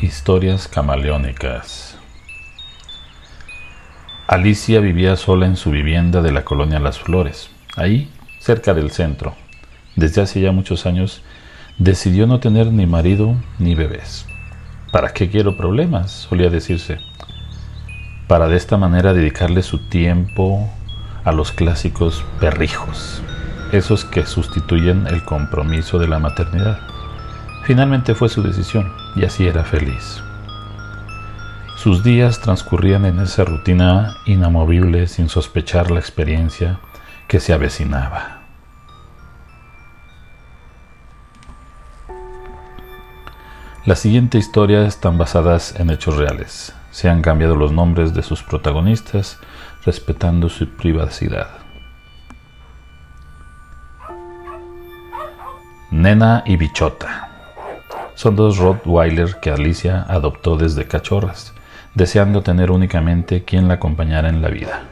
Historias camaleónicas. Alicia vivía sola en su vivienda de la colonia Las Flores, ahí, cerca del centro. Desde hace ya muchos años decidió no tener ni marido ni bebés. ¿Para qué quiero problemas? solía decirse. Para de esta manera dedicarle su tiempo a los clásicos perrijos, esos que sustituyen el compromiso de la maternidad. Finalmente fue su decisión y así era feliz. Sus días transcurrían en esa rutina inamovible sin sospechar la experiencia que se avecinaba. Las siguientes historias están basadas en hechos reales. Se han cambiado los nombres de sus protagonistas respetando su privacidad. Nena y Bichota. Son dos Rottweiler que Alicia adoptó desde cachorras, deseando tener únicamente quien la acompañara en la vida.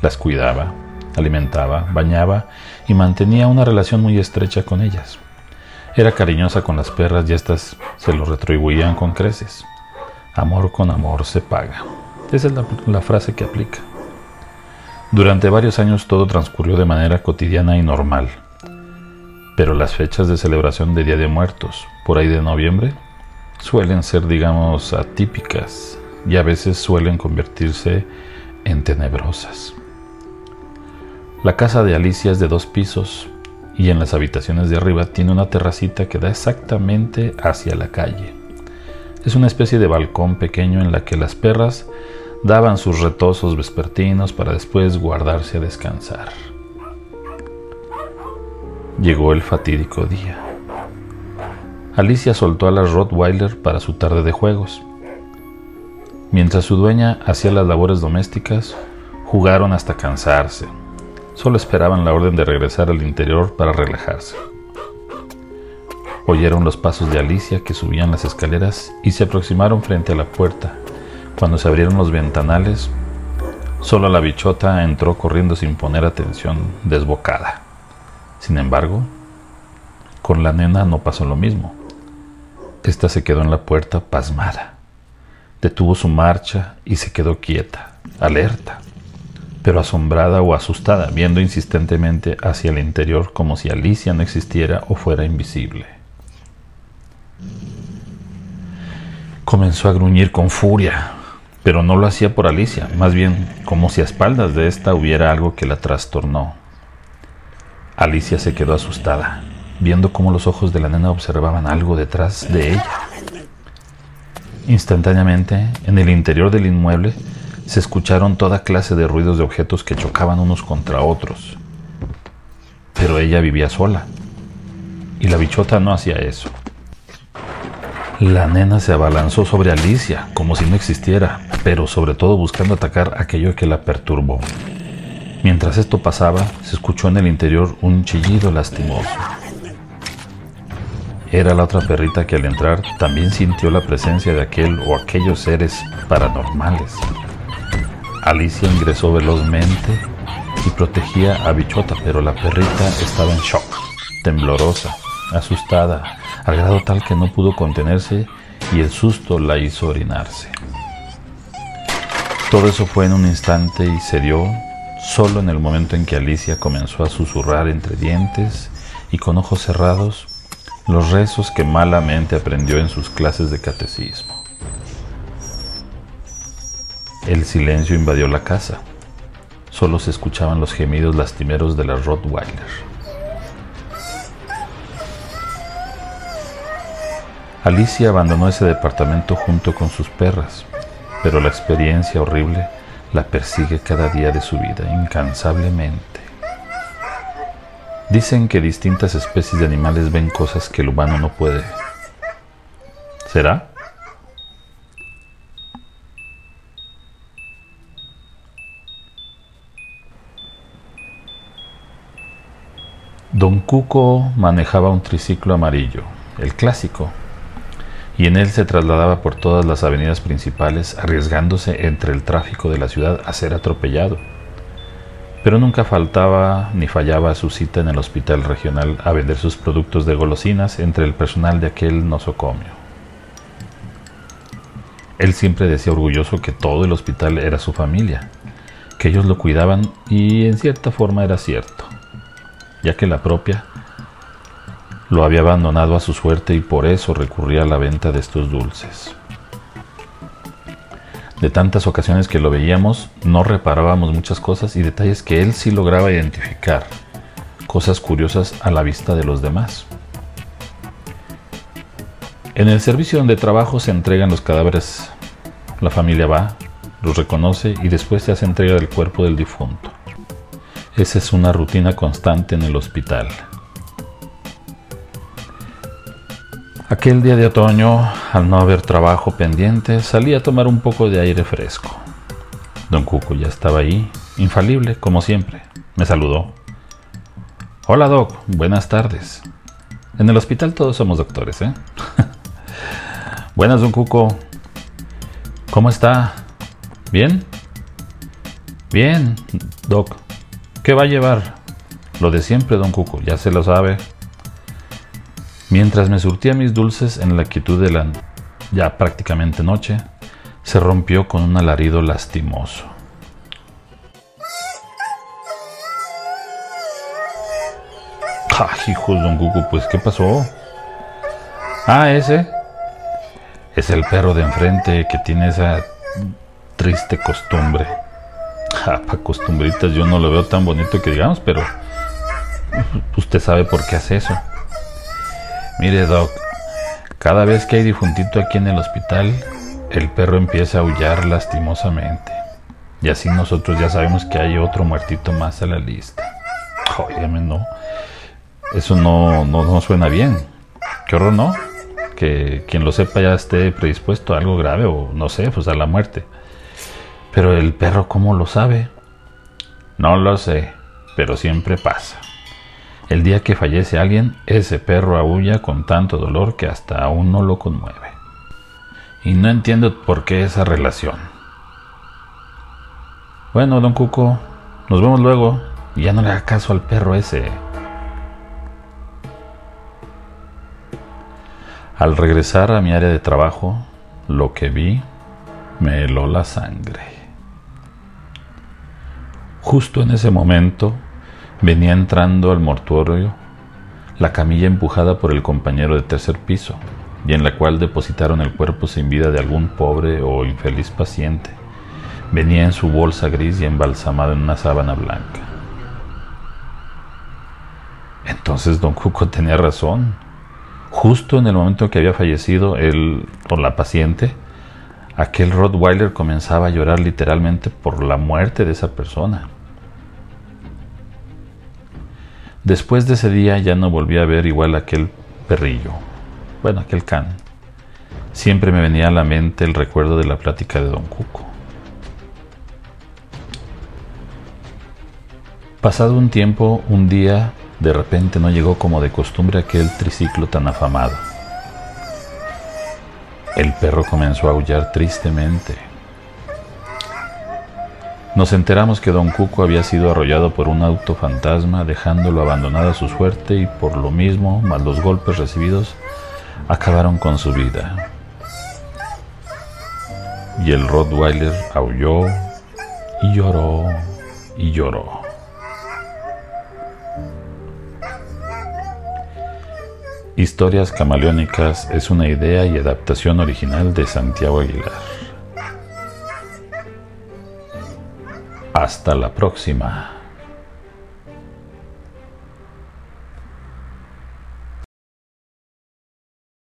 Las cuidaba, alimentaba, bañaba y mantenía una relación muy estrecha con ellas. Era cariñosa con las perras y éstas se lo retribuían con creces. Amor con amor se paga. Esa es la, la frase que aplica. Durante varios años todo transcurrió de manera cotidiana y normal pero las fechas de celebración de Día de Muertos, por ahí de noviembre, suelen ser, digamos, atípicas y a veces suelen convertirse en tenebrosas. La casa de Alicia es de dos pisos y en las habitaciones de arriba tiene una terracita que da exactamente hacia la calle. Es una especie de balcón pequeño en la que las perras daban sus retosos vespertinos para después guardarse a descansar. Llegó el fatídico día. Alicia soltó a las Rottweiler para su tarde de juegos. Mientras su dueña hacía las labores domésticas, jugaron hasta cansarse. Solo esperaban la orden de regresar al interior para relajarse. Oyeron los pasos de Alicia que subían las escaleras y se aproximaron frente a la puerta. Cuando se abrieron los ventanales, solo la bichota entró corriendo sin poner atención, desbocada. Sin embargo, con la nena no pasó lo mismo. Esta se quedó en la puerta pasmada. Detuvo su marcha y se quedó quieta, alerta, pero asombrada o asustada, viendo insistentemente hacia el interior como si Alicia no existiera o fuera invisible. Comenzó a gruñir con furia, pero no lo hacía por Alicia, más bien como si a espaldas de esta hubiera algo que la trastornó. Alicia se quedó asustada, viendo cómo los ojos de la nena observaban algo detrás de ella. Instantáneamente, en el interior del inmueble, se escucharon toda clase de ruidos de objetos que chocaban unos contra otros. Pero ella vivía sola, y la bichota no hacía eso. La nena se abalanzó sobre Alicia como si no existiera, pero sobre todo buscando atacar aquello que la perturbó. Mientras esto pasaba, se escuchó en el interior un chillido lastimoso. Era la otra perrita que al entrar también sintió la presencia de aquel o aquellos seres paranormales. Alicia ingresó velozmente y protegía a Bichota, pero la perrita estaba en shock, temblorosa, asustada, al grado tal que no pudo contenerse y el susto la hizo orinarse. Todo eso fue en un instante y se dio Solo en el momento en que Alicia comenzó a susurrar entre dientes y con ojos cerrados los rezos que malamente aprendió en sus clases de catecismo. El silencio invadió la casa. Solo se escuchaban los gemidos lastimeros de la Rottweiler. Alicia abandonó ese departamento junto con sus perras, pero la experiencia horrible la persigue cada día de su vida incansablemente. Dicen que distintas especies de animales ven cosas que el humano no puede. ¿Será? Don Cuco manejaba un triciclo amarillo, el clásico, y en él se trasladaba por todas las avenidas principales, arriesgándose entre el tráfico de la ciudad a ser atropellado. Pero nunca faltaba ni fallaba su cita en el hospital regional a vender sus productos de golosinas entre el personal de aquel nosocomio. Él siempre decía orgulloso que todo el hospital era su familia, que ellos lo cuidaban y en cierta forma era cierto, ya que la propia lo había abandonado a su suerte y por eso recurría a la venta de estos dulces. De tantas ocasiones que lo veíamos, no reparábamos muchas cosas y detalles que él sí lograba identificar, cosas curiosas a la vista de los demás. En el servicio donde trabajo se entregan los cadáveres. La familia va, los reconoce y después se hace entrega del cuerpo del difunto. Esa es una rutina constante en el hospital. Aquel día de otoño, al no haber trabajo pendiente, salí a tomar un poco de aire fresco. Don Cuco ya estaba ahí, infalible, como siempre. Me saludó. Hola, Doc. Buenas tardes. En el hospital todos somos doctores, ¿eh? Buenas, Don Cuco. ¿Cómo está? ¿Bien? Bien, Doc. ¿Qué va a llevar? Lo de siempre, Don Cuco, ya se lo sabe. Mientras me surtía mis dulces en la quietud de la ya prácticamente noche, se rompió con un alarido lastimoso. ¡Ah, hijos, don Cuco! Pues, ¿qué pasó? Ah, ese. Es el perro de enfrente que tiene esa triste costumbre. Ah, para costumbritas yo no lo veo tan bonito que digamos, pero usted sabe por qué hace eso. Mire, Doc, cada vez que hay difuntito aquí en el hospital, el perro empieza a aullar lastimosamente. Y así nosotros ya sabemos que hay otro muertito más a la lista. Óyeme, no. Eso no, no, no suena bien. Qué horror, ¿no? Que quien lo sepa ya esté predispuesto a algo grave o no sé, pues a la muerte. Pero el perro, ¿cómo lo sabe? No lo sé, pero siempre pasa. El día que fallece alguien, ese perro aúlla con tanto dolor que hasta a uno lo conmueve. Y no entiendo por qué esa relación. Bueno, don Cuco, nos vemos luego ya no le haga caso al perro ese. Al regresar a mi área de trabajo, lo que vi me heló la sangre. Justo en ese momento, Venía entrando al mortuorio la camilla empujada por el compañero de tercer piso y en la cual depositaron el cuerpo sin vida de algún pobre o infeliz paciente. Venía en su bolsa gris y embalsamado en una sábana blanca. Entonces don Cuco tenía razón. Justo en el momento que había fallecido él por la paciente, aquel Rottweiler comenzaba a llorar literalmente por la muerte de esa persona. Después de ese día ya no volví a ver igual aquel perrillo, bueno, aquel can. Siempre me venía a la mente el recuerdo de la plática de don Cuco. Pasado un tiempo, un día, de repente no llegó como de costumbre aquel triciclo tan afamado. El perro comenzó a aullar tristemente. Nos enteramos que don Cuco había sido arrollado por un auto fantasma, dejándolo abandonado a su suerte y por lo mismo, más los golpes recibidos, acabaron con su vida. Y el Rottweiler aulló y lloró y lloró. Historias Camaleónicas es una idea y adaptación original de Santiago Aguilar. Hasta la próxima.